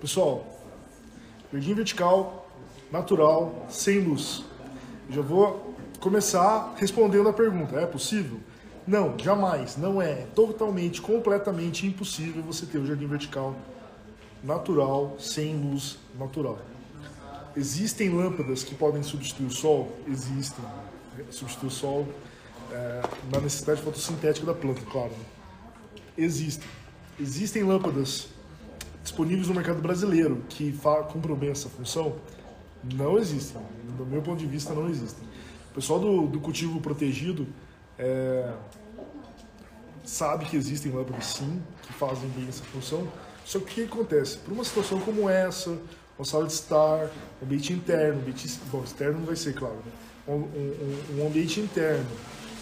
Pessoal, jardim vertical, natural, sem luz. Já vou começar respondendo a pergunta: é possível? Não, jamais, não é. Totalmente, completamente impossível você ter um jardim vertical natural, sem luz natural. Existem lâmpadas que podem substituir o sol? Existem. Substituir o sol é, na necessidade fotossintética da planta, claro. Existem. Existem lâmpadas disponíveis no mercado brasileiro que cumpram bem essa função? Não existem. Do meu ponto de vista, não existem. O pessoal do, do cultivo protegido é, sabe que existem lâmpadas sim, que fazem bem essa função. Só que o que acontece? Para uma situação como essa, uma sala de estar, um ambiente interno, um ambiente, bom, externo não vai ser, claro, né? um, um, um, ambiente interno,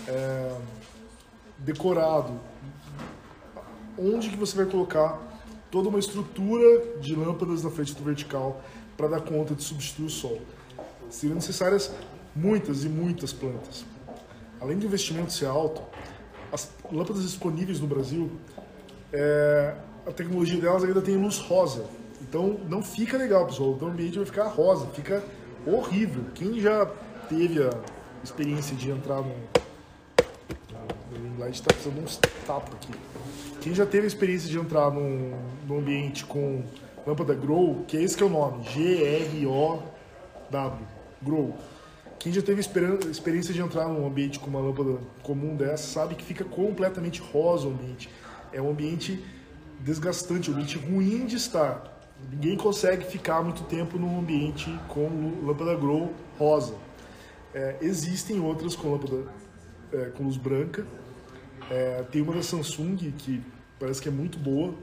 é, decorado, onde que você vai colocar toda uma estrutura de lâmpadas na frente do vertical para dar conta de substituir o sol. Seriam necessárias muitas e muitas plantas. Além do investimento ser alto, as lâmpadas disponíveis no Brasil, é, a tecnologia delas ainda tem luz rosa. Então não fica legal, pessoal. O ambiente vai ficar rosa, fica horrível. Quem já teve a experiência de entrar no. O light está precisando de uns tapas aqui. Quem já teve a experiência de entrar num, num ambiente com lâmpada Grow, que é esse que é o nome, G-R-O-W, Grow. Quem já teve experiência de entrar num ambiente com uma lâmpada comum dessa sabe que fica completamente rosa o ambiente. É um ambiente desgastante, um ambiente ruim de estar. Ninguém consegue ficar muito tempo num ambiente com lâmpada grow rosa. É, existem outras com lâmpada é, com luz branca. É, tem uma da Samsung que parece que é muito boa,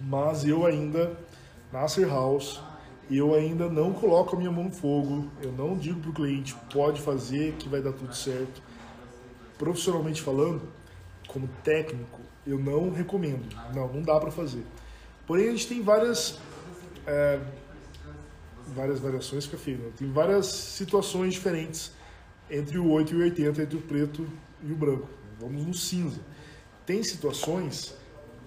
mas eu ainda, Nasser House, eu ainda não coloco a minha mão no fogo, eu não digo para o cliente, pode fazer que vai dar tudo certo. Profissionalmente falando, como técnico, eu não recomendo. Não, não dá para fazer. Porém, a gente tem várias é, várias variações, fica feio, né? Tem várias situações diferentes entre o 8 e o 80, entre o preto e o branco. Vamos no cinza. Tem situações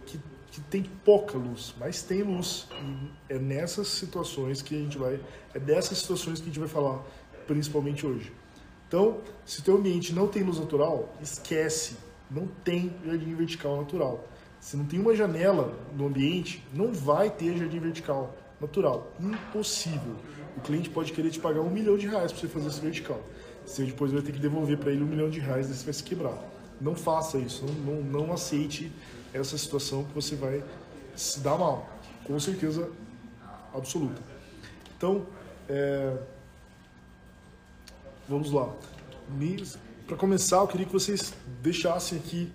que, que tem pouca luz, mas tem luz. E é nessas situações que a gente vai, é dessas situações que a gente vai falar, principalmente hoje. Então, se o teu ambiente não tem luz natural, esquece não tem jardim vertical natural. Se não tem uma janela no ambiente, não vai ter jardim vertical natural. Impossível. O cliente pode querer te pagar um milhão de reais para você fazer esse vertical. Você depois vai ter que devolver para ele um milhão de reais e você vai se quebrar. Não faça isso. Não, não, não aceite essa situação que você vai se dar mal. Com certeza absoluta. Então, é... vamos lá. Para começar, eu queria que vocês deixassem aqui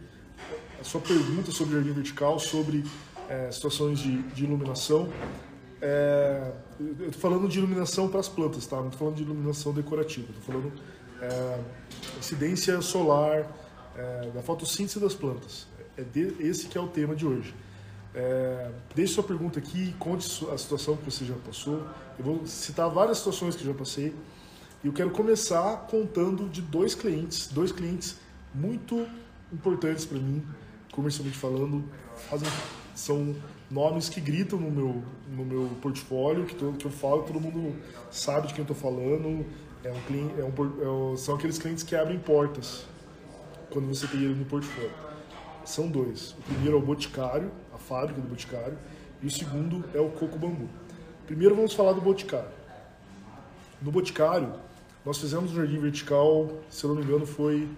a sua pergunta sobre jardim vertical, sobre é, situações de, de iluminação. É, eu estou falando de iluminação para as plantas, tá? Não estou falando de iluminação decorativa. Estou falando é, incidência solar, é, da fotossíntese das plantas. É de, esse que é o tema de hoje. É, deixe sua pergunta aqui, conte a situação que você já passou. Eu vou citar várias situações que já passei. E eu quero começar contando de dois clientes, dois clientes muito importantes para mim, comercialmente falando, fazem, são nomes que gritam no meu, no meu portfólio, que, que eu falo, todo mundo sabe de quem eu estou falando. É um, é um, é, são aqueles clientes que abrem portas quando você tem ele no portfólio. São dois. O primeiro é o Boticário, a fábrica do Boticário, e o segundo é o Coco Bambu. Primeiro vamos falar do Boticário. No Boticário, nós fizemos o Jardim Vertical, se eu não me engano, foi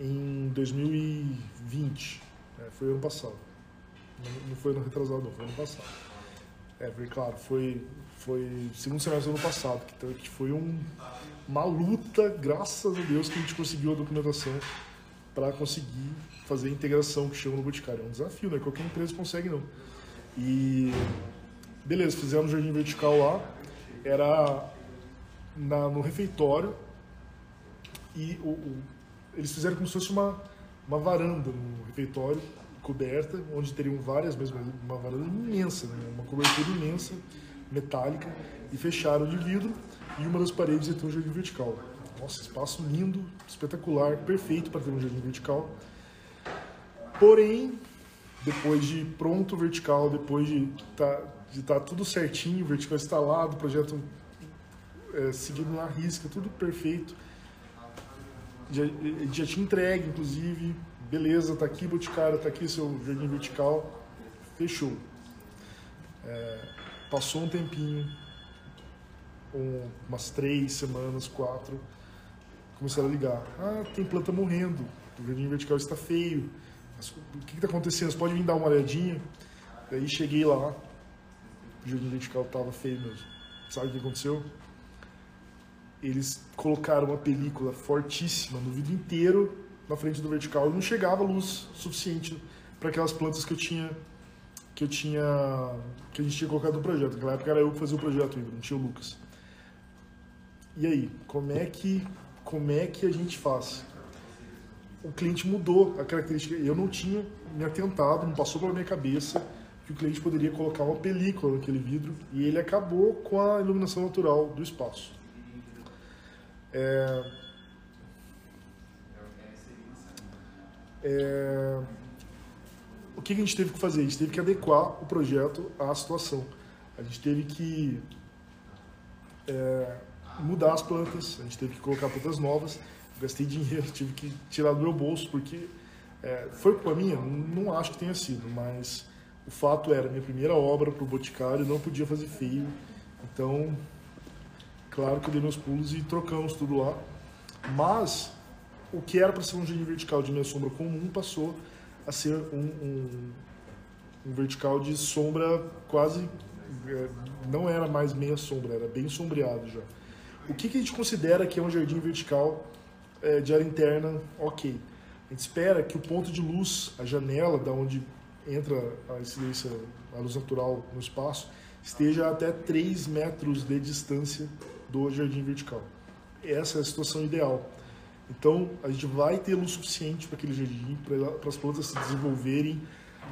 em 2020. Né? Foi ano passado. Não foi ano retrasado, não, foi ano passado. É, foi claro, foi, foi segundo semestre do ano passado, que foi um, uma luta, graças a Deus, que a gente conseguiu a documentação para conseguir fazer a integração que chama no Boticário. É um desafio, né? Qualquer empresa consegue não. E beleza, fizemos o Jardim Vertical lá. Era na, no refeitório e o, o, eles fizeram como se fosse uma, uma varanda no refeitório, coberta, onde teriam várias, mesmo uma varanda imensa, né? uma cobertura imensa, metálica, e fecharam de vidro e uma das paredes ia ter um jardim vertical. Nossa, espaço lindo, espetacular, perfeito para ter um jardim vertical. Porém, depois de pronto vertical, depois de tá, de tá tudo certinho, vertical instalado, projeto é, seguindo na risca, tudo perfeito. Já, já tinha entregue, inclusive, beleza, tá aqui Boticário, tá aqui seu jardim vertical, fechou. É, passou um tempinho, um, umas três semanas, quatro, começaram a ligar. Ah, tem planta morrendo, o jardim vertical está feio. O que está acontecendo? Você pode vir dar uma olhadinha? Daí cheguei lá, o jardim vertical estava feio mesmo. Sabe o que aconteceu? Eles colocaram uma película fortíssima no vidro inteiro na frente do vertical e não chegava luz suficiente para aquelas plantas que eu tinha que eu tinha que a gente tinha colocado no projeto. Naquela época era eu que fazia o projeto não tinha o Lucas. E aí, como é que como é que a gente faz? O cliente mudou a característica. Eu não tinha me atentado, não passou pela minha cabeça que o cliente poderia colocar uma película naquele vidro e ele acabou com a iluminação natural do espaço. É... É... O que a gente teve que fazer? A gente teve que adequar o projeto à situação. A gente teve que é, mudar as plantas, a gente teve que colocar plantas novas. Gastei dinheiro, tive que tirar do meu bolso, porque é, foi culpa minha? Não acho que tenha sido, mas o fato era minha primeira obra para o Boticário, não podia fazer feio. Então, claro que eu dei meus pulos e trocamos tudo lá. Mas o que era para ser um jardim vertical de meia sombra comum passou a ser um, um, um vertical de sombra quase. É, não era mais meia sombra, era bem sombreado já. O que, que a gente considera que é um jardim vertical é, de área interna ok? A gente espera que o ponto de luz, a janela da onde entra a incidência, a luz natural no espaço, esteja até 3 metros de distância do jardim vertical. Essa é a situação ideal. Então, a gente vai ter luz suficiente para aquele jardim, para as plantas se desenvolverem.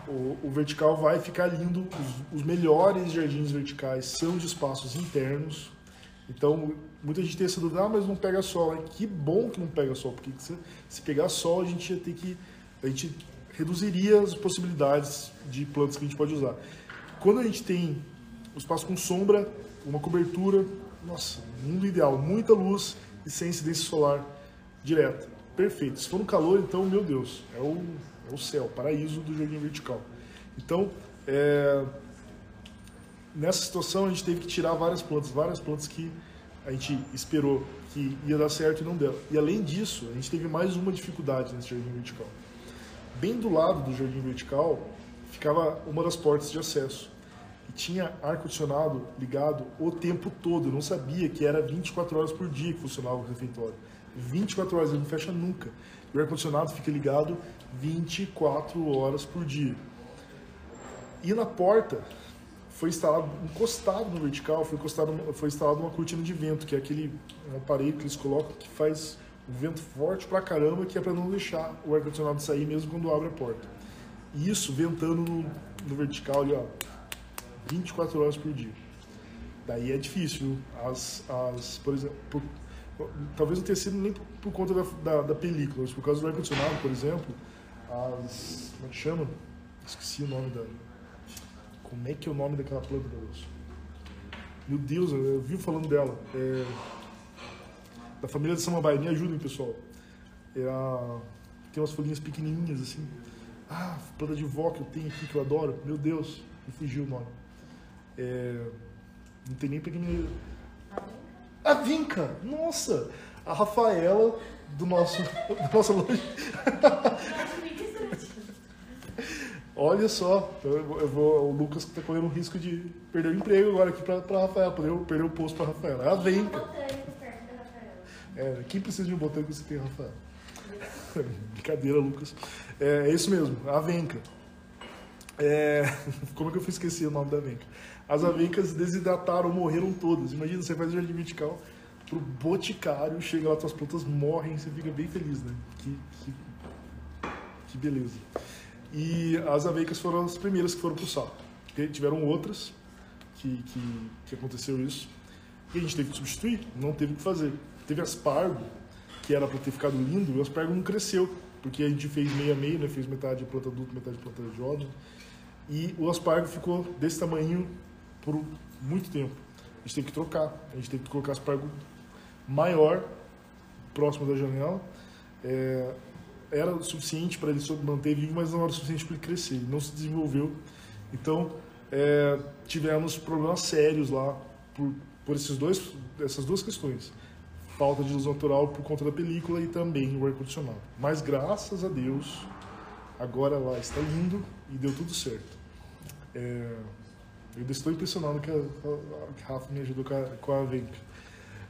O, o vertical vai ficar lindo. Os, os, melhores jardins verticais são de espaços internos. Então, muita gente tem essa dúvida, ah, mas não pega sol. Que bom que não pega sol, porque se, se pegar sol, a gente ia ter que. A gente reduziria as possibilidades de plantas que a gente pode usar. Quando a gente tem um espaço com sombra, uma cobertura, nossa, mundo ideal, muita luz e sem incidência solar direta. Perfeito. Se for no calor, então, meu Deus, é o, é o céu, paraíso do jardim vertical. Então, é, nessa situação, a gente teve que tirar várias plantas, várias plantas que a gente esperou que ia dar certo e não deu. E além disso, a gente teve mais uma dificuldade nesse jardim vertical. Bem do lado do jardim vertical ficava uma das portas de acesso. E tinha ar-condicionado ligado o tempo todo. Eu não sabia que era 24 horas por dia que funcionava o refeitório. 24 horas, ele não fecha nunca. E o ar-condicionado fica ligado 24 horas por dia. E na porta foi instalado, encostado no vertical, foi, encostado, foi instalado uma cortina de vento, que é aquele um aparelho que eles colocam que faz um vento forte pra caramba, que é para não deixar o ar-condicionado sair mesmo quando abre a porta. E isso ventando no, no vertical ali, ó, 24 horas por dia. Daí é difícil. As, as, por exemplo, por, talvez não tenha sido nem por, por conta da, da, da, película, mas por causa do ar-condicionado, por exemplo, as. Como é que chama? Esqueci o nome da. Como é que é o nome daquela planta, Deus? Meu Deus, eu, vi falando dela. É, da família de Samambaia, me ajudem, pessoal. É tem umas folhinhas pequenininhas assim. Ah, planta de vó que eu tenho aqui que eu adoro. Meu Deus, me fugiu o nome. É, não tem nem pequenininha. A Vinca, nossa! A Rafaela do nosso, da nossa loja. Olha só, eu, eu vou, o Lucas está correndo o risco de perder o emprego agora aqui para poder perder o posto para a Rafaela. É a Vinca. É, quem precisa de um botão que você tem, Rafael? Brincadeira, Lucas. É, é, isso mesmo, a Venca. É, como é que eu fui esquecer o nome da Venca? As avencas desidrataram, morreram todas. Imagina, você faz o jardim vertical pro boticário, chega lá, suas plantas morrem, você fica bem feliz, né? Que, que, que beleza. E as avencas foram as primeiras que foram pro saco. Tiveram outras que, que, que aconteceu isso. E a gente teve que substituir, não teve o que fazer. Teve aspargo, que era para ter ficado lindo, e o aspargo não cresceu, porque a gente fez meia meia, né? Fez metade de planta adulta, metade de planta jovem. E o aspargo ficou desse tamanho por muito tempo. A gente teve que trocar, a gente teve que colocar aspargo maior próximo da janela. É, era suficiente para ele manter vivo, mas não era suficiente para ele crescer. Ele não se desenvolveu. Então, é, tivemos problemas sérios lá por, por esses dois, essas duas questões. Falta de luz natural por conta da película e também o ar-condicionado. Mas graças a Deus, agora lá está lindo e deu tudo certo. É, eu estou impressionado que a, a, a Rafa me ajudou com a, com a Venca.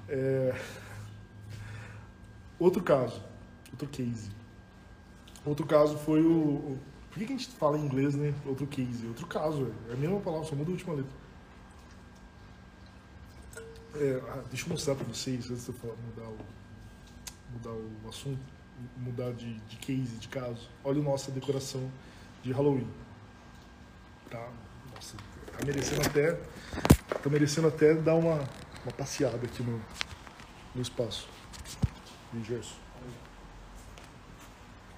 É, outro caso, outro case. Outro caso foi o. Por que, a gente fala em inglês, né? Outro case. Outro caso, é a mesma palavra, só muda a última letra. É, ah, deixa eu mostrar para vocês, antes de eu mudar, o, mudar o assunto, mudar de, de case, de caso. Olha a nossa decoração de Halloween. Tá? Nossa, tá merecendo até, tá merecendo até dar uma, uma passeada aqui no, no espaço. E Gerson.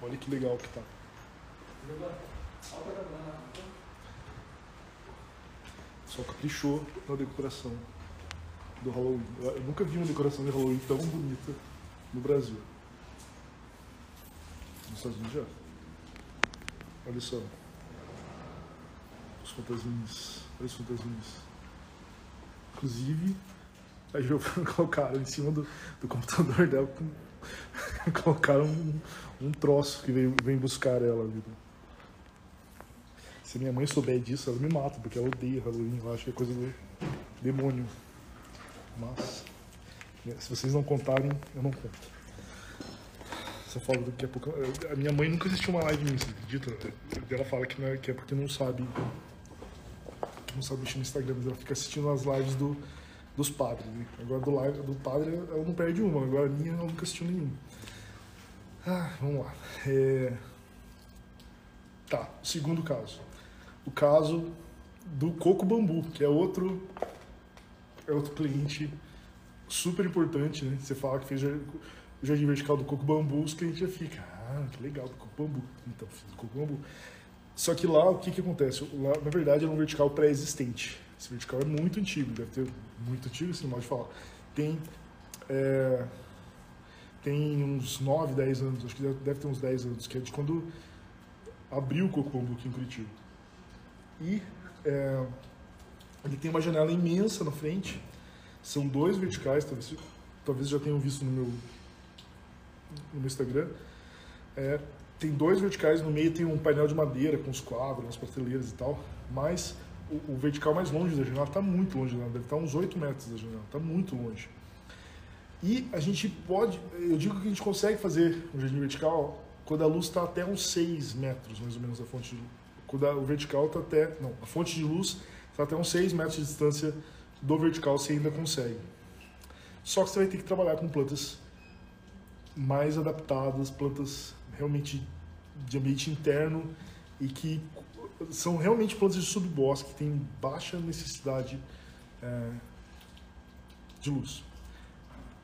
Olha que legal que tá. Só caprichou na decoração do Halloween. Eu nunca vi uma decoração de Halloween tão bonita no Brasil. Nos Estados Unidos já. Olha só. Os fantasminhas. Olha os fantasminhas. Inclusive, a Giovanna colocaram em cima do, do computador dela colocaram um, um troço que vem, vem buscar ela. Viu? Se minha mãe souber disso, ela me mata, porque ela odeia Halloween, ela acha que é coisa do demônio. Mas, se vocês não contarem, eu não conto. Só falo daqui a pouco. A minha mãe nunca assistiu uma live minha, você acredita? Ela fala que, é, que é porque não sabe. Não sabe mexer no Instagram, mas ela fica assistindo as lives do, dos padres. Né? Agora do, do padre ela não perde uma, agora a minha ela nunca assistiu nenhuma. Ah, vamos lá. É... Tá, segundo caso. O caso do Coco Bambu, que é outro, é outro cliente super importante, né? Você fala que fez o jardim vertical do Coco Bambu, os clientes já ficam, ah, que legal, do Coco Bambu. Então, fiz o Coco Bambu. Só que lá, o que que acontece? Lá, na verdade, é um vertical pré-existente. Esse vertical é muito antigo, deve ter muito antigo, esse modo de falar. Tem, é, tem uns 9, 10 anos, acho que deve ter uns 10 anos, que é de quando abriu o Cocombo aqui em Curitiba. E é, ele tem uma janela imensa na frente, são dois verticais, talvez, talvez já tenham visto no meu, no meu Instagram. É, tem dois verticais, no meio tem um painel de madeira com os quadros, umas prateleiras e tal, mas o, o vertical mais longe da janela está muito longe, deve estar uns 8 metros da janela, está muito longe. E a gente pode, eu digo que a gente consegue fazer um jardim vertical quando a luz está até uns 6 metros, mais ou menos, da fonte de luz. Quando a, o vertical está até, não, a fonte de luz está até uns 6 metros de distância do vertical, você ainda consegue. Só que você vai ter que trabalhar com plantas mais adaptadas, plantas realmente de ambiente interno e que são realmente plantas de subbosque que têm baixa necessidade é, de luz.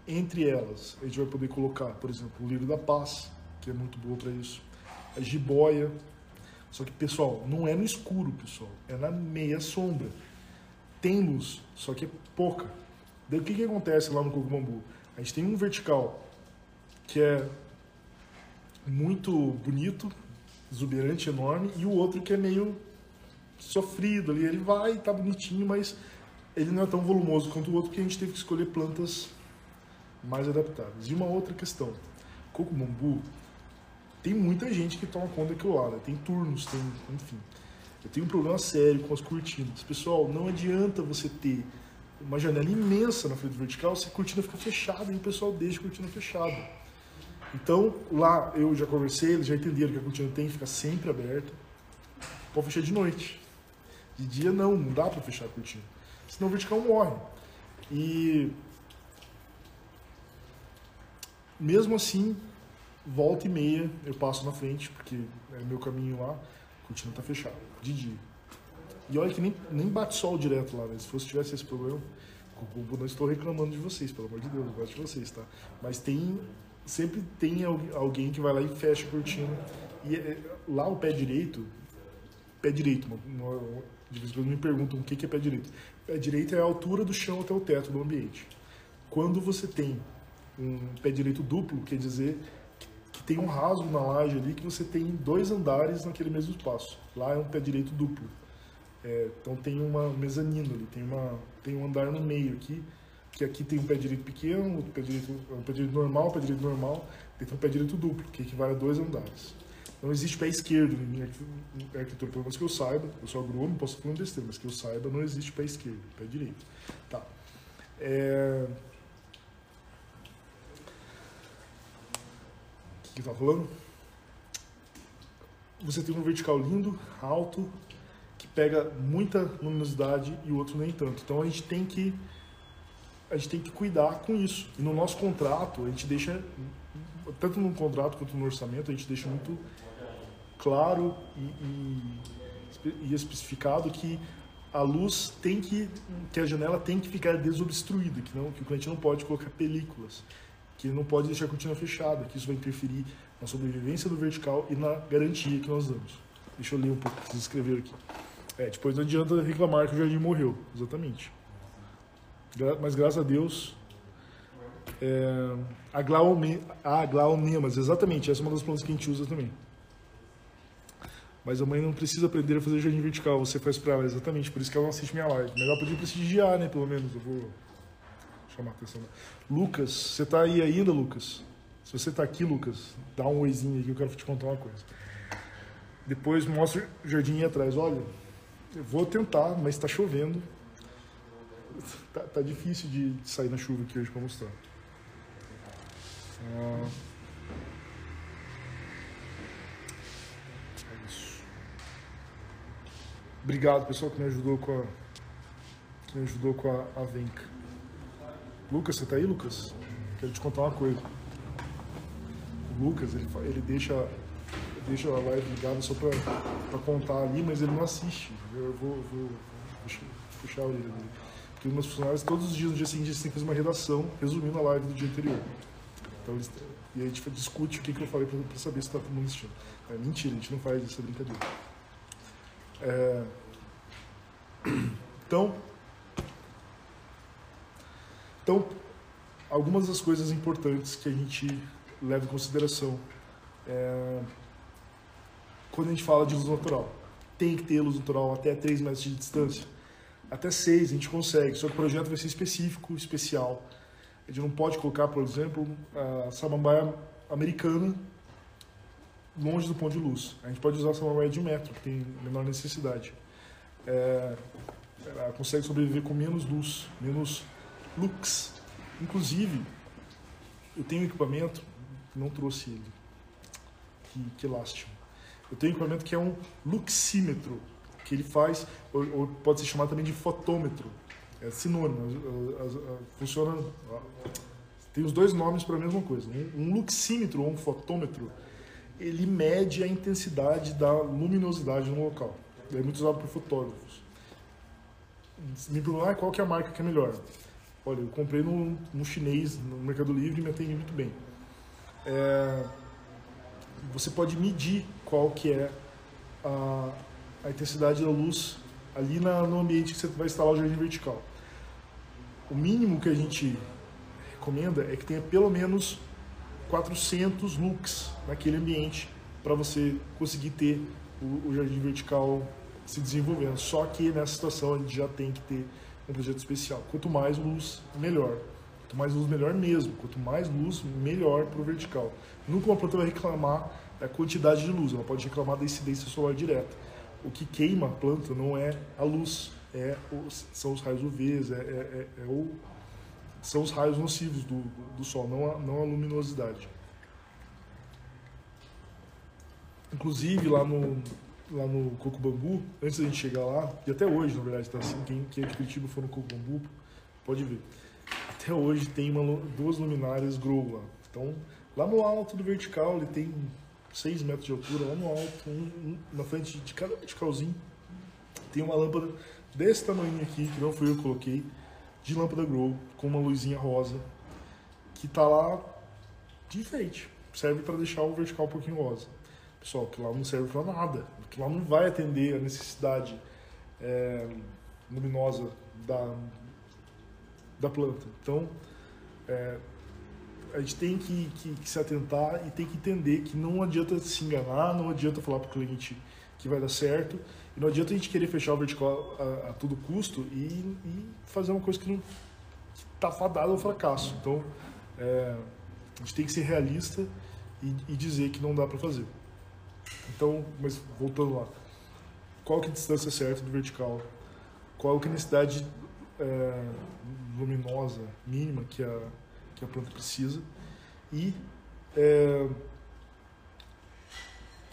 Entre elas, a gente vai poder colocar, por exemplo, o lírio da paz, que é muito boa para isso, a jiboia. Só que, pessoal, não é no escuro, pessoal, é na meia sombra. Tem luz, só que é pouca. Daí o que, que acontece lá no coco bambu? A gente tem um vertical que é muito bonito, exuberante, enorme, e o outro que é meio sofrido ali. Ele vai, tá bonitinho, mas ele não é tão volumoso quanto o outro, porque a gente teve que escolher plantas mais adaptáveis. E uma outra questão, coco bambu, tem muita gente que toma conta daquilo lá, né? tem turnos, tem, enfim. Eu tenho um problema sério com as cortinas. Pessoal, não adianta você ter uma janela imensa na frente vertical se a cortina fica fechada e o pessoal deixa a cortina fechada. Então, lá eu já conversei, eles já entenderam que a cortina tem que ficar sempre aberta. Pode fechar de noite. De dia não, não dá para fechar a cortina. Senão o vertical morre. E mesmo assim, volta e meia eu passo na frente, porque é meu caminho lá, a cortina tá fechada, de dia. E olha que nem, nem bate sol direto lá, né? Se fosse tivesse esse problema, não estou reclamando de vocês, pelo amor de Deus, eu gosto de vocês, tá? Mas tem sempre tem alguém que vai lá e fecha a cortina. E é, lá o pé direito, pé direito, uma, de vez em quando me perguntam o que é pé direito. pé direito é a altura do chão até o teto do ambiente. Quando você tem um pé direito duplo, quer dizer que tem um rasgo na laje ali que você tem dois andares naquele mesmo espaço. Lá é um pé direito duplo. É, então tem uma mezanino ali, tem, uma, tem um andar no meio aqui, que aqui tem um pé direito pequeno, outro pé direito, um pé direito normal, um pé direito normal, tem um pé direito duplo, que equivale a dois andares. Não existe pé esquerdo em arquitetura, pelo menos que eu saiba, eu sou agrônomo, posso falar um besteira, mas que eu saiba, não existe pé esquerdo, pé direito. Tá. É... O que, que tá falando? Você tem um vertical lindo, alto, que pega muita luminosidade e o outro nem tanto. Então a gente tem que a gente tem que cuidar com isso. E no nosso contrato, a gente deixa tanto no contrato quanto no orçamento, a gente deixa muito claro e, e, e especificado que a luz tem que, que a janela tem que ficar desobstruída, que não, que o cliente não pode colocar películas, que não pode deixar a cortina fechada, que isso vai interferir na sobrevivência do vertical e na garantia que nós damos. Deixa eu ler um pouco o que vocês escreveram aqui. É, depois não adianta reclamar que o jardim morreu, exatamente. Mas graças a Deus, é, a, glaume, a exatamente, essa é uma das plantas que a gente usa também. Mas a mãe não precisa aprender a fazer jardim vertical, você faz para ela, exatamente, por isso que ela não assiste minha live. Mas ela podia prestigiar, né, pelo menos, eu vou chamar a atenção. Lucas, você tá aí ainda, Lucas? Se você tá aqui, Lucas, dá um oizinho aqui, eu quero te contar uma coisa. Depois mostra o jardim aí atrás. Olha, eu vou tentar, mas está chovendo. Tá, tá, difícil de sair na chuva aqui hoje para mostrar. Ah. Obrigado, pessoal, que me ajudou com a, que me ajudou com a, a Venca. Lucas, você tá aí, Lucas? Quero te contar uma coisa. O Lucas, ele, ele deixa, deixa a live ligada só para contar ali, mas ele não assiste. Eu vou, vou, vou puxar a orelha dele. Porque os meus funcionários, todos os dias, no dia seguinte, eles têm que fazer uma redação resumindo a live do dia anterior. Então, eles, e a gente discute o que, que eu falei para saber se está todo mundo assistindo. É mentira, a gente não faz essa brincadeira. É... Então, então, algumas das coisas importantes que a gente leva em consideração é... quando a gente fala de luz natural. Tem que ter luz natural até 3 metros de distância. Até 6 a gente consegue, só que o projeto vai ser específico, especial. A gente não pode colocar, por exemplo, a samambaia americana longe do ponto de luz. A gente pode usar essa samambaia de metro, que tem menor necessidade. É, ela consegue sobreviver com menos luz, menos lux. Inclusive, eu tenho um equipamento, não trouxe ele, que, que. Eu tenho um equipamento que é um luxímetro, que ele faz, ou, ou pode ser chamado também de fotômetro. É sinônimo, funciona, tem os dois nomes para a mesma coisa. Um, um luxímetro ou um fotômetro ele mede a intensidade da luminosidade no local. É muito usado por fotógrafos. Me perguntam, ah, qual que é a marca que é melhor? Olha, eu comprei no, no chinês, no Mercado Livre, e me atende muito bem. É, você pode medir qual que é a, a intensidade da luz ali na, no ambiente que você vai instalar o jardim vertical. O mínimo que a gente recomenda é que tenha pelo menos 400 lux naquele ambiente para você conseguir ter o, o, jardim vertical se desenvolvendo. Só que nessa situação a gente já tem que ter um projeto especial. Quanto mais luz, melhor. Quanto mais luz, melhor mesmo. Quanto mais luz, melhor para o vertical. Nunca uma planta vai reclamar da quantidade de luz, ela pode reclamar da incidência solar direta. O que queima a planta não é a luz, é são os raios UV, é, é, é, é o são os raios nocivos do, do Sol, não a, não a luminosidade. Inclusive, lá no, lá no Coco Bambu, antes da gente chegar lá, e até hoje, na verdade, tá assim, quem, quem é de Curitiba for no Coco Bambu, pode ver. Até hoje tem uma, duas luminárias Grow lá. Então, lá no alto do vertical, ele tem 6 metros de altura, lá no alto, um, um, na frente de cada verticalzinho, tem uma lâmpada desse tamanho aqui, que não fui eu que coloquei, de lâmpada grow com uma luzinha rosa que tá lá de enfeite. Serve para deixar o vertical um pouquinho rosa. Pessoal, que lá não serve para nada. Que lá não vai atender a necessidade é, luminosa da, da planta. Então, é, a gente tem que, que, que, se atentar e tem que entender que não adianta se enganar, não adianta falar para o cliente que vai dar certo, e não adianta a gente querer fechar o vertical a, a todo custo e, e, fazer uma coisa que não está fadada ao fracasso. Então, é, a gente tem que ser realista e, e dizer que não dá para fazer. Então, mas voltando lá, qual que é a distância certa do vertical? Qual que é a necessidade é, luminosa mínima que a, que a planta precisa? E é,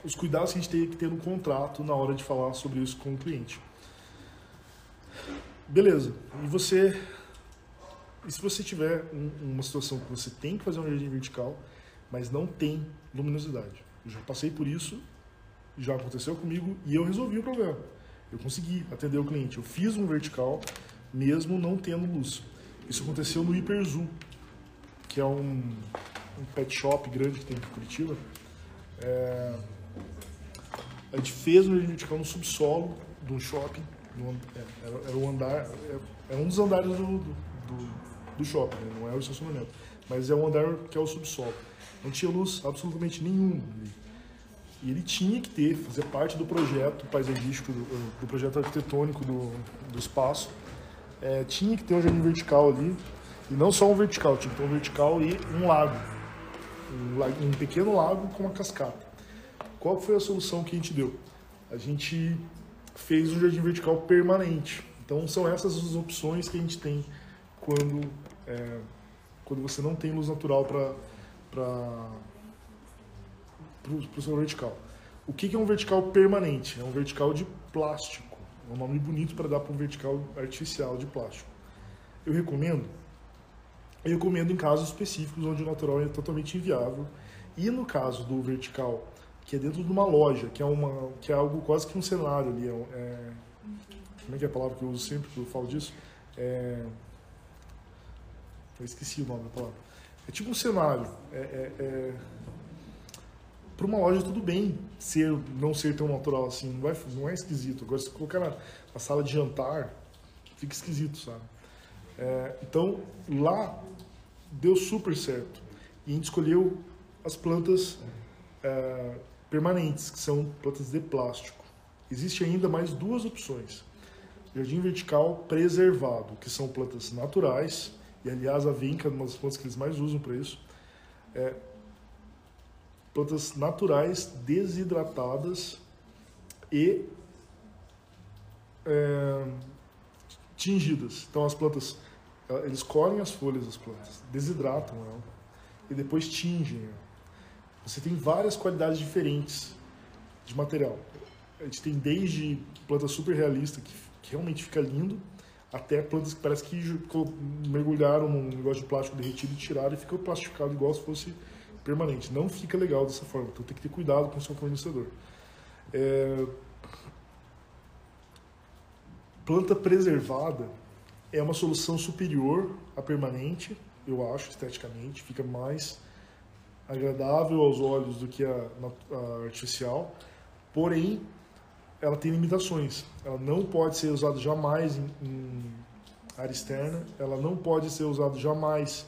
os cuidados que a gente tem que ter no contrato na hora de falar sobre isso com o cliente. Beleza. E você, e se você tiver um, uma situação que você tem que fazer um jardim vertical, mas não tem luminosidade? Eu já passei por isso, já aconteceu comigo e eu resolvi o problema. Eu consegui atender o cliente. Eu fiz um vertical mesmo não tendo luz. Isso aconteceu no Hiperzoo, que é um, um pet shop grande que tem aqui em Curitiba. É, a gente fez um vertical no subsolo de um shopping. No, é, era, era, um andar, é, era, um dos andares do, do, do, do shopping, né? não é o estacionamento. Mas é um andar que é o subsolo. Não tinha luz absolutamente nenhuma. E ele tinha que ter, fazer parte do projeto paisagístico, do, do projeto arquitetônico do, do espaço. É, tinha que ter um jardim vertical ali. E não só um vertical, tinha que ter um vertical e um lago. Um, um pequeno lago com uma cascata. Qual foi a solução que a gente deu? A gente fez um jardim vertical permanente. Então são essas as opções que a gente tem quando, é, quando você não tem luz natural para o seu vertical. O que, que é um vertical permanente? É um vertical de plástico. É um nome bonito para dar para um vertical artificial de plástico. Eu recomendo? Eu recomendo em casos específicos onde o natural é totalmente inviável. E no caso do vertical que é dentro de uma loja, que é, uma, que é algo quase que um cenário ali. É, é como é que é a palavra que eu uso sempre que eu falo disso? É, eu esqueci o nome da palavra. É tipo um cenário. É, é, é para uma loja tudo bem ser não ser tão natural assim, não, vai, não é esquisito. Agora se colocar na, na sala de jantar, fica esquisito, sabe? É, então lá deu super certo e a gente escolheu as plantas é, permanentes, que são plantas de plástico. Existe ainda mais duas opções. Jardim vertical preservado, que são plantas naturais, e aliás a vinca é uma das plantas que eles mais usam para isso. É, plantas naturais desidratadas e é, tingidas. Então as plantas, eles colhem as folhas das plantas, desidratam ela e depois tingem. Você tem várias qualidades diferentes de material. A gente tem desde planta super realista, que, que realmente fica lindo, até plantas que parece que mergulharam num negócio de plástico derretido e tiraram e ficou plastificado igual se fosse permanente. Não fica legal dessa forma, então tem que ter cuidado com o seu fornecedor. É... Planta preservada é uma solução superior à permanente, eu acho, esteticamente, fica mais agradável aos olhos do que a, a artificial, porém ela tem limitações. Ela não pode ser usada jamais em, em área externa, ela não pode ser usada jamais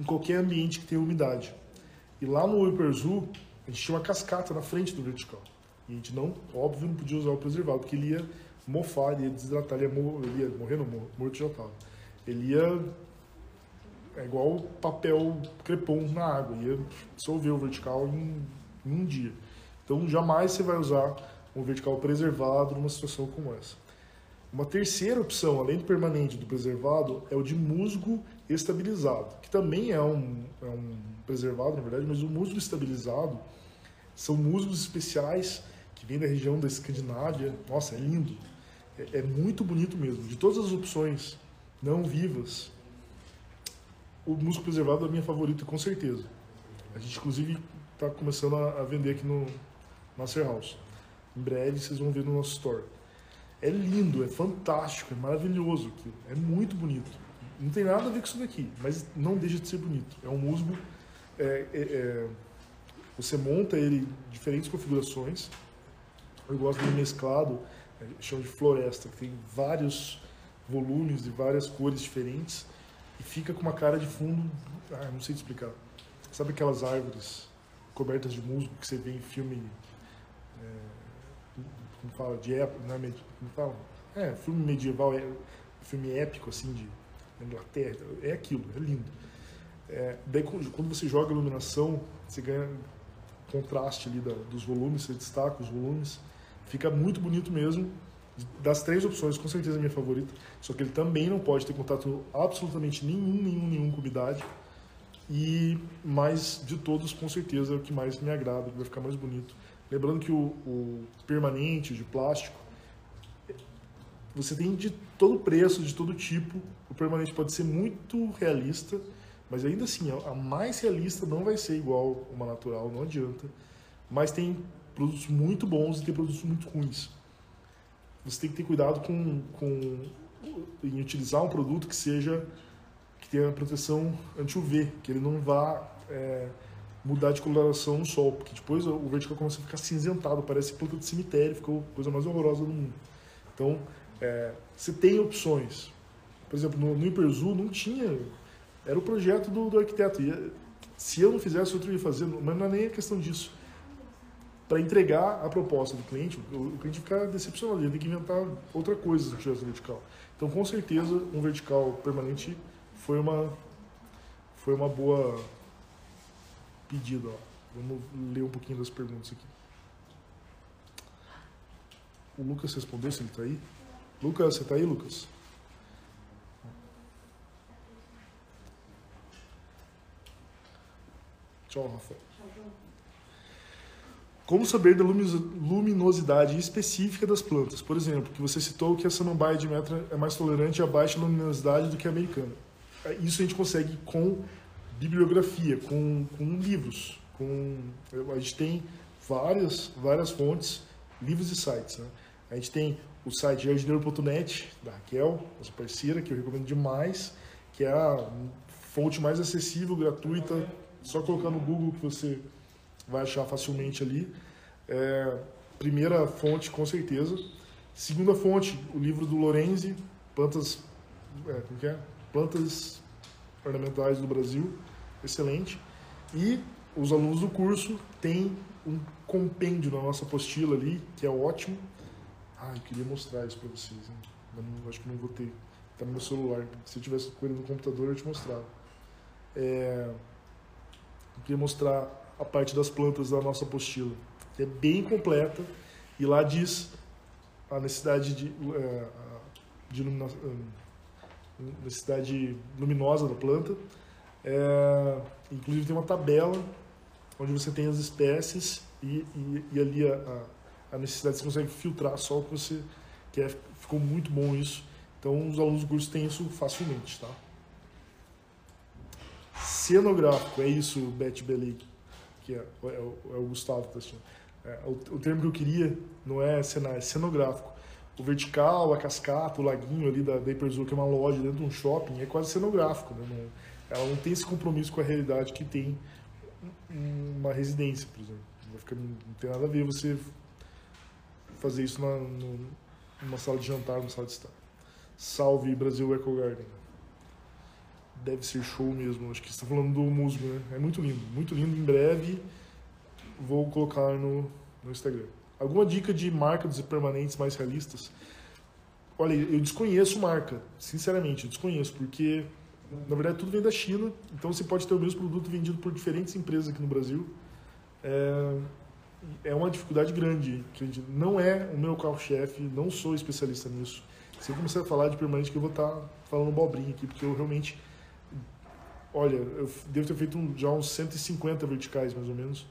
em qualquer ambiente que tenha umidade. E lá no Hyperzoo, a gente tinha uma cascata na frente do vertical. E a gente não, óbvio, não podia usar o preservado, porque ele ia mofar, ele ia desidratar, ele ia, morrer, ele ia morrer, não, morto já estava. Ele ia é igual papel crepom na água, ia dissolver o vertical em, em um dia. Então jamais você vai usar um vertical preservado numa situação como essa. Uma terceira opção, além do permanente do preservado, é o de musgo estabilizado, que também é um, é um preservado, na verdade, mas o musgo estabilizado são musgos especiais que vêm da região da Escandinávia. Nossa, é lindo. É, é muito bonito mesmo. De todas as opções não vivas o músico preservado é a minha favorita, com certeza. A gente, inclusive, está começando a, vender aqui no Master House. Em breve vocês vão ver no nosso store. É lindo, é fantástico, é maravilhoso. É muito bonito. Não tem nada a ver com isso daqui, mas não deixa de ser bonito. É um musgo. É, é, é, você monta ele em diferentes configurações. Eu gosto dele mesclado, chama de floresta, que tem vários volumes de várias cores diferentes e fica com uma cara de fundo, ah, não sei te explicar. Sabe aquelas árvores cobertas de musgo que você vê em filme, é, como fala, de época, não é, como fala? É, filme medieval, é, filme épico assim de Inglaterra, é aquilo, é lindo. É, daí quando você joga iluminação, você ganha contraste ali da, dos volumes, você destaca os volumes, fica muito bonito mesmo. Das três opções, com certeza a minha favorita. Só que ele também não pode ter contato absolutamente nenhum, nenhum, nenhum com umidade. E mais de todos, com certeza, é o que mais me agrada, que vai ficar mais bonito. Lembrando que o, o permanente, de plástico, você tem de todo preço, de todo tipo. O permanente pode ser muito realista, mas ainda assim, a mais realista não vai ser igual uma natural, não adianta. Mas tem produtos muito bons e tem produtos muito ruins. Você tem que ter cuidado com, com em utilizar um produto que seja que tenha proteção anti-UV, que ele não vá é, mudar de coloração no sol, porque depois o vertical começa a ficar cinzentado, parece planta de cemitério, ficou a coisa mais horrorosa do mundo. Então, é, você tem opções. Por exemplo, no, no Hiperzu não tinha. Era o projeto do, do arquiteto. E, se eu não fizesse, outro ia fazer, mas não é nem a questão disso. Para entregar a proposta do cliente, o, cliente fica decepcionado, ele tem que inventar outra coisa se tivesse vertical. Então, com certeza, um vertical permanente foi uma, foi uma boa pedida. Ó. Vamos ler um pouquinho das perguntas aqui. O Lucas respondeu se ele está aí. Lucas, você está aí, Lucas? Tchau, Rafael. Como saber da luminosidade específica das plantas? Por exemplo, que você citou que a samambaia de metra é mais tolerante a baixa luminosidade do que a americana. Isso a gente consegue com bibliografia, com, com livros. Com, a gente tem várias, várias fontes, livros e sites. Né? A gente tem o site jardineiro.net, da Raquel, nossa parceira, que eu recomendo demais, que é a fonte mais acessível, gratuita, só colocar no Google que você vai achar facilmente ali. É, primeira fonte, com certeza. Segunda fonte, o livro do Lorenzi, Plantas, é, como que é? Plantas Ornamentais do Brasil, excelente. E os alunos do curso têm um compêndio na nossa apostila ali, que é ótimo, ah, eu queria mostrar isso para vocês, hein? mas não, acho que não vou ter. Tá no meu celular. Se eu tivesse com ele no computador, eu te mostrava. É, eu queria mostrar a parte das plantas da nossa apostila. É bem completa e lá diz a necessidade de, é, de iluminação, necessidade luminosa da planta. É, inclusive tem uma tabela onde você tem as espécies e, e, e ali a, a necessidade, você consegue filtrar só o que você quer. Ficou muito bom isso. Então, os alunos do curso têm isso facilmente, tá? Cenográfico, é isso, Beth Belli, que é, é, é, o Gustavo que está assistindo. É, o, o, termo que eu queria não é cenário, é cenográfico. O vertical, a cascata, o laguinho ali da Zoo, que é uma loja dentro de um shopping, é quase cenográfico. Né? Não, ela não tem esse compromisso com a realidade que tem uma residência, por exemplo. Não, ficar, não tem nada a ver você fazer isso na, numa sala de jantar, numa sala de estar. Salve Brasil Eco Garden. Deve ser show mesmo. Acho que você está falando do musgo, né? É muito lindo, muito lindo. Em breve vou colocar no, no Instagram. Alguma dica de marca dos permanentes mais realistas? Olha, eu desconheço marca, sinceramente, eu desconheço, porque na verdade tudo vem da China, então você pode ter o mesmo produto vendido por diferentes empresas aqui no Brasil. É, é uma dificuldade grande. Não é o meu carro-chefe, não sou especialista nisso. Se eu começar a falar de permanente, que eu vou estar tá falando bobrinha aqui, porque eu realmente. Olha, eu devo ter feito um, já uns 150 verticais, mais ou menos.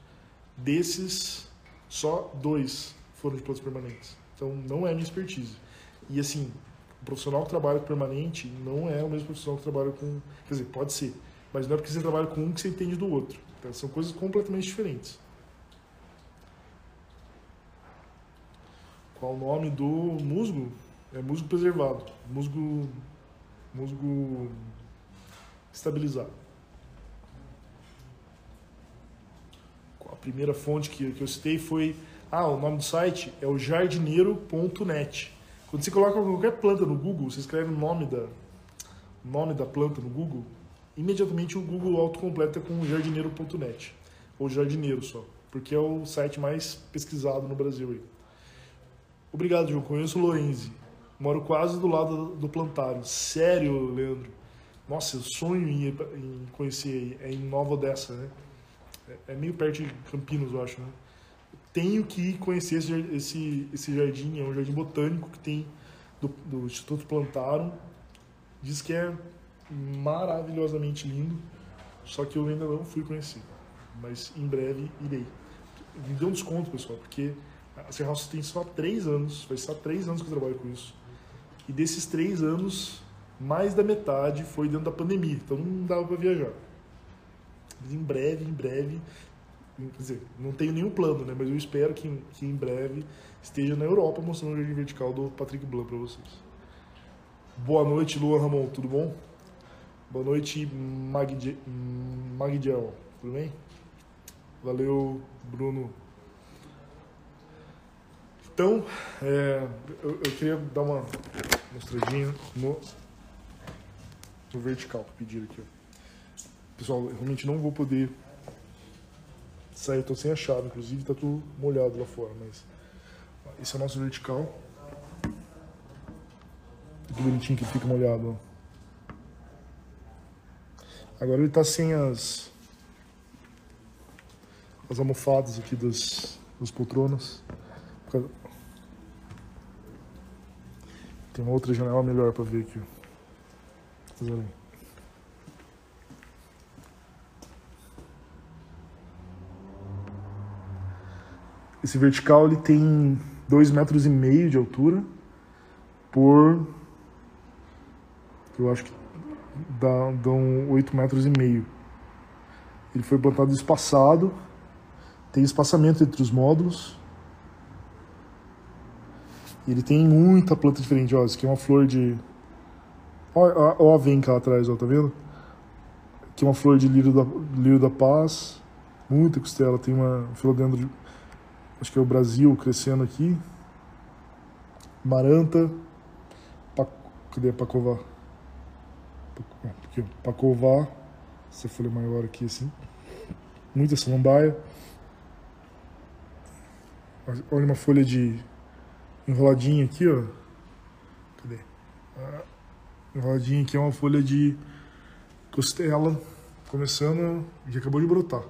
Desses, só dois foram de plantas permanentes. Então, não é minha expertise. E assim, o profissional que trabalha com permanente não é o mesmo profissional que trabalha com. Quer dizer, pode ser, mas não é porque você trabalha com um que você entende do outro. Então, são coisas completamente diferentes. Qual o nome do musgo? É musgo preservado, musgo, musgo estabilizado. A primeira fonte que, que eu citei foi, ah, o nome do site é o jardineiro.net. Quando você coloca qualquer planta no Google, você escreve o nome da, nome da planta no Google, imediatamente o Google autocompleta com jardineiro.net, ou jardineiro só, porque é o site mais pesquisado no Brasil aí. Obrigado, João. Conheço o Lorenzi. Moro quase do lado do plantário. Sério, Leandro? Nossa, eu sonho em, em conhecer. É em Nova Odessa, né? É, é meio perto de Campinas, eu acho, né? Tenho que conhecer esse, esse, esse jardim. É um jardim botânico que tem do, do Instituto Plantaro. Diz que é maravilhosamente lindo, só que eu ainda não fui conhecer. Mas em breve irei. Me dê um desconto, pessoal, porque a Serralça tem só três anos, vai estar três anos que eu trabalho com isso. E desses três anos, mais da metade foi dentro da pandemia, então não dava para viajar. Mas em breve, em breve, quer dizer, não tenho nenhum plano, né? Mas eu espero que, que em breve esteja na Europa mostrando o jardim vertical do Patrick Blanc para vocês. Boa noite, Luan Ramon, tudo bom? Boa noite, Magdiel, tudo bem? Valeu, Bruno. Então, é, eu, eu, queria dar uma mostradinha no, vertical, pedir aqui. Ó. Pessoal, eu realmente não vou poder sair, tô sem a chave, inclusive tá tudo molhado lá fora, mas esse é o nosso vertical. Que bonitinho que fica molhado, ó. Agora ele tá sem as as almofadas aqui das, das poltronas. Tem uma outra janela melhor para ver aqui. Esse vertical ele tem dois metros e meio de altura por eu acho que dá, dão 8 metros e meio. Ele foi plantado espaçado, tem espaçamento entre os módulos. Ele tem muita planta diferente, ó. Isso aqui é uma flor de. Ó, a venca lá atrás, ó, tá vendo? Aqui uma flor de lírio da, lírio da paz. Muita costela. Tem uma filodendro de. Acho que é o Brasil crescendo aqui. Maranta. Cadê a Pacová? Aqui, Pacová. Essa folha maior aqui assim. Muita samambaia. Olha uma folha de enroladinho aqui, ó. Cadê? Ah, enroladinho aqui é uma folha de costela começando e acabou de brotar.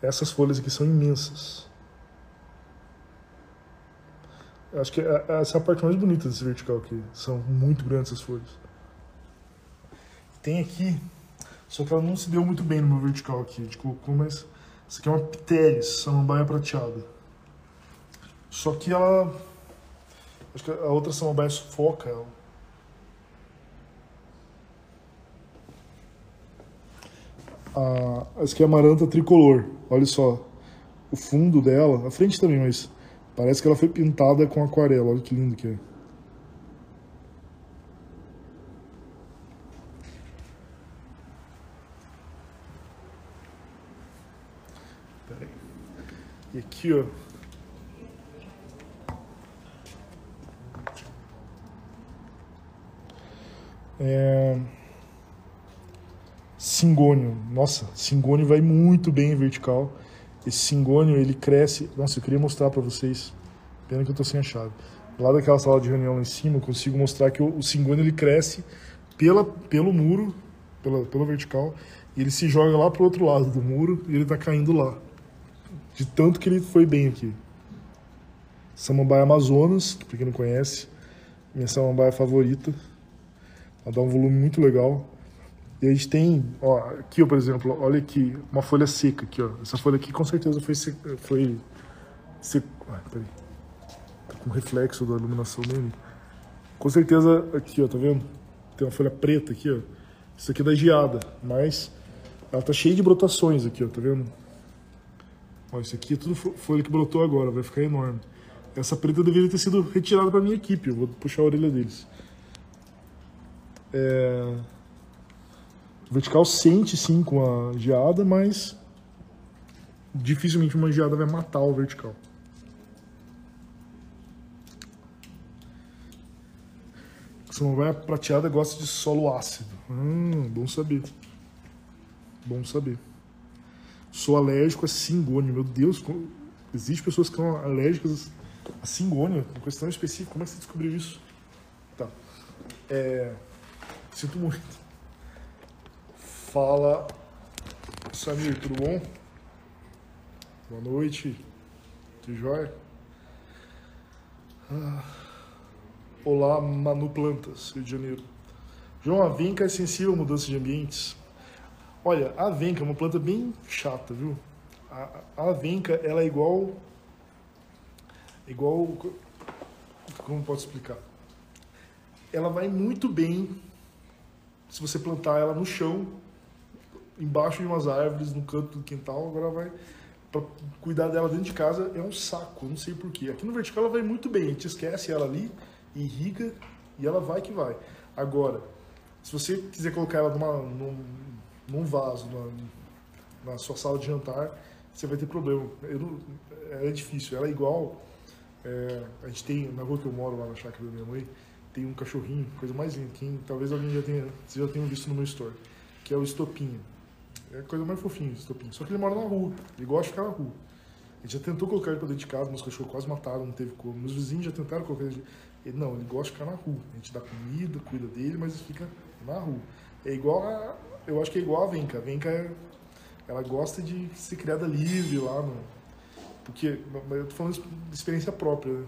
Essas folhas aqui são imensas. Acho que é, essa é a parte mais bonita desse vertical aqui. São muito grandes essas folhas. Tem aqui, só que ela não se deu muito bem no meu vertical aqui. A gente colocou, mas essa aqui é uma Pteris, samambaia prateada. Só que ela... Acho que a outra samambaia sufoca ela. essa aqui é a amaranta tricolor. Olha só. O fundo dela, a frente também, mas parece que ela foi pintada com aquarela. Olha que lindo que é. E aqui, ó. É... Singônio. Nossa, Singônio vai muito bem em vertical. Esse Singônio, ele cresce... Nossa, eu queria mostrar para vocês. Pena que eu tô sem a chave. Lá daquela sala de reunião lá em cima, eu consigo mostrar que o, Singônio, ele cresce pela, pelo muro, pela, pela vertical, e ele se joga lá pro outro lado do muro e ele tá caindo lá de tanto que ele foi bem aqui. Samambaia Amazonas, para quem não conhece, minha samambaia favorita. Ela dá um volume muito legal. E a gente tem, ó, aqui, ó, por exemplo, olha aqui, uma folha seca aqui, ó. Essa folha aqui com certeza foi seca, foi ah, peraí. Tá com reflexo da iluminação dele. Com certeza aqui, ó, tá vendo? Tem uma folha preta aqui, ó. Isso aqui é da geada, mas ela tá cheia de brotações aqui, ó, tá vendo? Ó, isso aqui é tudo folha que brotou agora, vai ficar enorme. Essa preta deveria ter sido retirada para minha equipe, eu vou puxar a orelha deles. É... O vertical sente sim com a geada, mas dificilmente uma geada vai matar o vertical. Se não for a prateada gosta de solo ácido. Hum, bom saber. Bom saber. Sou alérgico a singônia. Meu Deus, como... existe pessoas que são alérgicas a singônia? Uma questão específica. Como é que você descobriu isso? Tá. É... Sinto muito. Fala, Samir, tudo bom? Boa noite. Tudo jóia? Ah. Olá, Manu Plantas, Rio de Janeiro. João, a vinca é sensível à mudança de ambientes? Olha, a avenca é uma planta bem chata, viu? A, a avenca, ela é igual... Igual... Como posso explicar? Ela vai muito bem se você plantar ela no chão, embaixo de umas árvores, no canto do quintal, agora vai para cuidar dela dentro de casa é um saco, não sei porquê. Aqui no vertical ela vai muito bem, a gente esquece ela ali, irriga e ela vai que vai. Agora, se você quiser colocar ela numa, num, num vaso, na, na, sua sala de jantar, você vai ter problema. Eu, é difícil, ela é igual. É, a gente tem, na rua que eu moro, lá na chácara da minha mãe, tem um cachorrinho, coisa mais linda, que talvez alguém já tenha, já tenham visto no meu story, que é o estopinho. É a coisa mais fofinha, o estopinho. Só que ele mora na rua, ele gosta de ficar na rua. A gente já tentou colocar ele pra dentro de casa, meus cachorros quase mataram, não teve como. Meus vizinhos já tentaram colocar ele. ele não, ele gosta de ficar na rua. A gente dá comida, cuida dele, mas ele fica na rua. É igual a. Eu acho que é igual a Venca. A Venca, é, ela gosta de ser criada livre lá no. Porque, eu tô falando de experiência própria, né?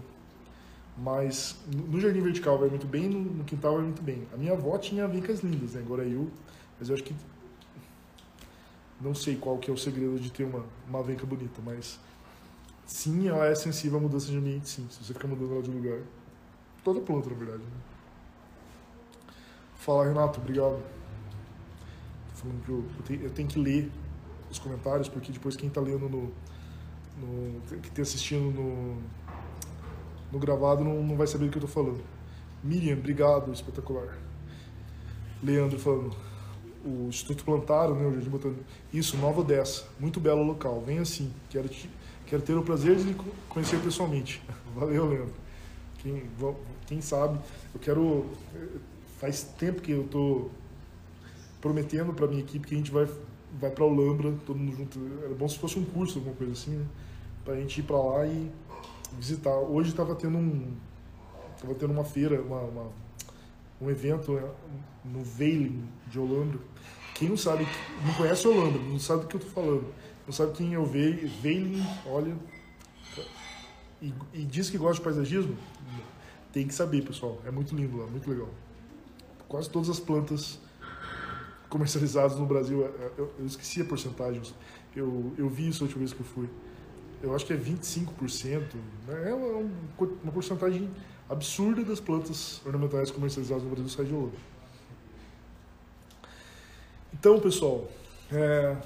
Mas no jardim vertical vai muito bem, no quintal vai muito bem. A minha avó tinha vincas lindas, né? Agora eu. Mas eu acho que. Não sei qual que é o segredo de ter uma, uma venca bonita, mas sim, ela é sensível à mudança de ambiente, sim. Se você ficar mudando ela de lugar. Toda planta, na verdade. Né? Fala, Renato, obrigado. Tô falando que eu, eu, tenho, eu, tenho, que ler os comentários, porque depois quem está lendo no, no. que está assistindo no, no gravado não, não vai saber do que eu estou falando. Miriam, obrigado, espetacular. Leandro falando, o Instituto Plantaro, né, o Jardim Botânico. Isso, Nova Odessa, muito belo local. Vem assim, quero te, Quero ter o prazer de conhecer pessoalmente. Valeu, Leandro. Quem, quem sabe, eu quero. Faz tempo que eu estou prometendo para minha equipe que a gente vai, vai para Olambra, todo mundo junto. Era bom se fosse um curso, alguma coisa assim, né? Para a gente ir para lá e visitar. Hoje estava tendo um. Tava tendo uma feira, uma, uma um evento né, no Veiling de Olambra. Quem não sabe, não conhece Olambra, não sabe do que eu estou falando não sabe quem é o Veiling, olha, e, e, diz que gosta de paisagismo, tem que saber, pessoal. É muito lindo lá, muito legal. Quase todas as plantas comercializadas no Brasil, é, é, eu, eu esqueci a porcentagem, eu, eu vi isso a última vez que eu fui. Eu acho que é 25%, né? é uma, porcentagem absurda das plantas ornamentais comercializadas no Brasil sai de ouro. Então, pessoal, é,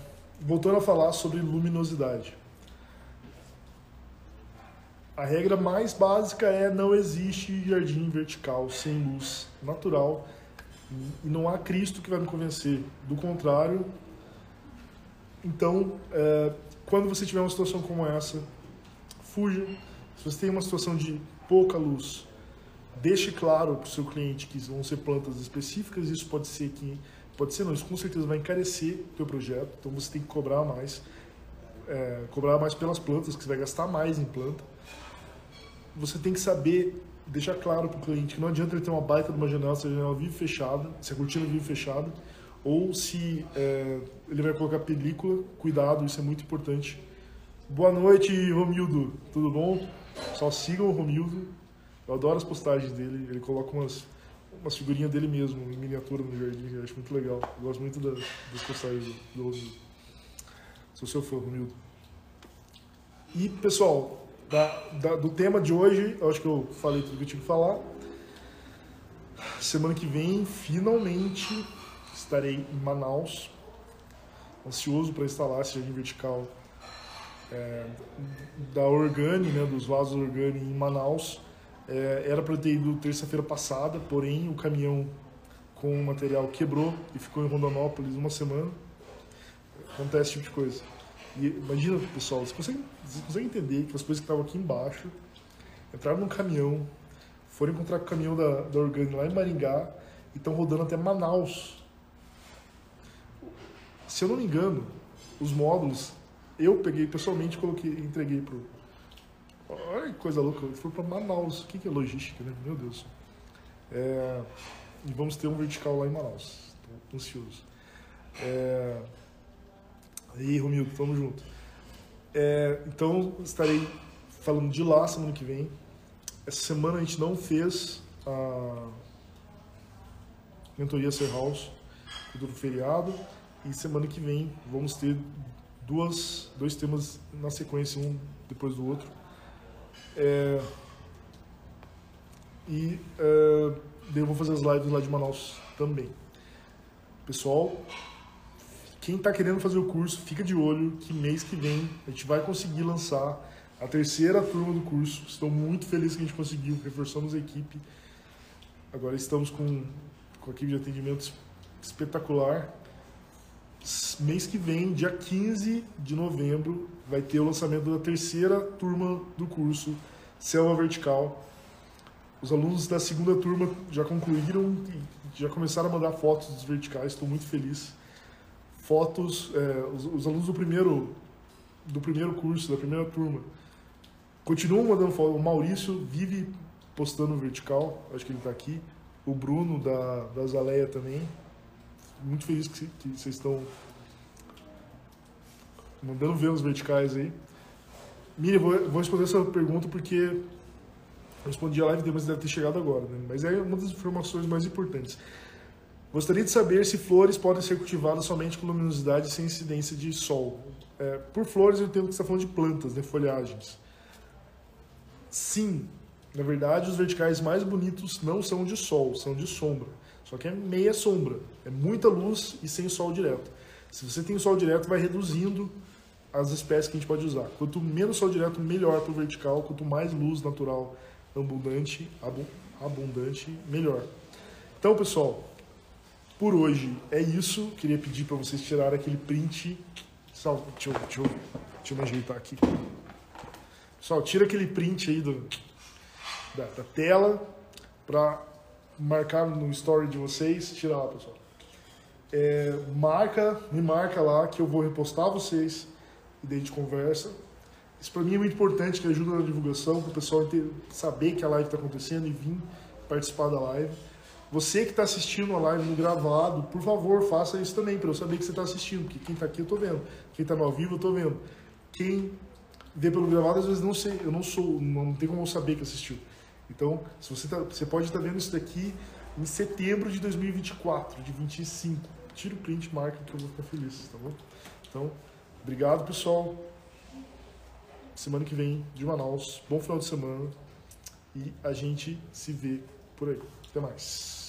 voltando a falar sobre luminosidade. A regra mais básica é não existe jardim vertical sem luz natural e não há Cristo que vai me convencer. Do contrário, então, é, quando você tiver uma situação como essa, fuja. Se você tem uma situação de pouca luz, deixe claro para o seu cliente que vão ser plantas específicas. Isso pode ser que Pode ser não, isso com certeza vai encarecer o teu projeto, então você tem que cobrar mais, é, cobrar mais pelas plantas, que você vai gastar mais em planta. Você tem que saber, deixar claro para o cliente que não adianta ele ter uma baita de uma janela se a janela vive fechada, se a cortina vive fechada, ou se é, ele vai colocar película, cuidado, isso é muito importante. Boa noite, Romildo, tudo bom? Só sigam o Romildo, eu adoro as postagens dele, ele coloca umas umas figurinhas dele mesmo, em miniatura no jardim, eu acho muito legal. Eu gosto muito das, das postagens do, do Sou seu fã, Romildo. E, pessoal, da, da, do tema de hoje, eu acho que eu falei tudo que eu tinha que falar. Semana que vem, finalmente, estarei em Manaus, ansioso para instalar esse jardim vertical é, da Organi, né, dos vasos Organi em Manaus. É, era para ter ido terça-feira passada, porém o caminhão com o material quebrou e ficou em Rondonópolis uma semana. Acontece esse tipo de coisa. E imagina, pessoal, você consegue, você consegue entender que as coisas que estavam aqui embaixo entraram num caminhão, foram encontrar com o caminhão da, da Organi lá em Maringá e estão rodando até Manaus. Se eu não me engano, os módulos eu peguei pessoalmente coloquei entreguei pro olha que coisa louca foi para Manaus. O que, que é logística né? Meu Deus. É, e vamos ter um vertical lá em Manaus. Estou ansioso. É, e Romildo tamo junto. É, então estarei falando de lá semana que vem. Essa semana a gente não fez a mentoria Ser House do feriado e semana que vem vamos ter duas, dois temas na sequência, um depois do outro. É, e é, eu vou fazer as lives lá de Manaus também. Pessoal, quem está querendo fazer o curso, fica de olho que mês que vem a gente vai conseguir lançar a terceira turma do curso. Estou muito feliz que a gente conseguiu, reforçamos a equipe. Agora estamos com, com a equipe de atendimento espetacular mês que vem, dia 15 de novembro, vai ter o lançamento da terceira turma do curso Selva Vertical. Os alunos da segunda turma já concluíram e já começaram a mandar fotos dos verticais, estou muito feliz. Fotos, é, os, os, alunos do primeiro, do primeiro curso, da primeira turma, continuam mandando fotos. O Maurício vive postando vertical, acho que ele está aqui. O Bruno da, da Zaleia também, muito feliz que, vocês estão mandando ver os verticais aí. Miriam, vou, vou responder essa pergunta porque eu respondi a live, mas deve ter chegado agora, né? mas é uma das informações mais importantes. Gostaria de saber se flores podem ser cultivadas somente com luminosidade sem incidência de sol. É, por flores eu entendo que você está falando de plantas, né, folhagens. Sim, na verdade os verticais mais bonitos não são de sol, são de sombra. Só que é meia sombra, é muita luz e sem sol direto. Se você tem sol direto, vai reduzindo as espécies que a gente pode usar. Quanto menos sol direto, melhor para o vertical. Quanto mais luz natural abundante, abundante, melhor. Então, pessoal, por hoje é isso. Queria pedir para vocês tirarem aquele print. Deixa eu, deixa, eu, deixa eu me ajeitar aqui. Pessoal, tira aquele print aí do, da, da tela para marcar no story de vocês. Tira lá, pessoal. É, marca, me marca lá que eu vou repostar vocês e daí a gente conversa. Isso para mim é muito importante, que ajuda na divulgação, para o pessoal ter, saber que a live está acontecendo e vir participar da live. Você que está assistindo a live no gravado, por favor, faça isso também, para eu saber que você está assistindo, porque quem está aqui eu estou vendo, quem está no ao vivo eu estou vendo. Quem vê pelo gravado, às vezes não sei, eu não sou, não tem como eu saber que assistiu. Então, se você, tá, você pode estar tá vendo isso daqui em setembro de 2024, de 25. Tira o print, marca que eu vou ficar feliz, tá bom? Então, obrigado pessoal. Semana que vem de Manaus. Bom final de semana. E a gente se vê por aí. Até mais.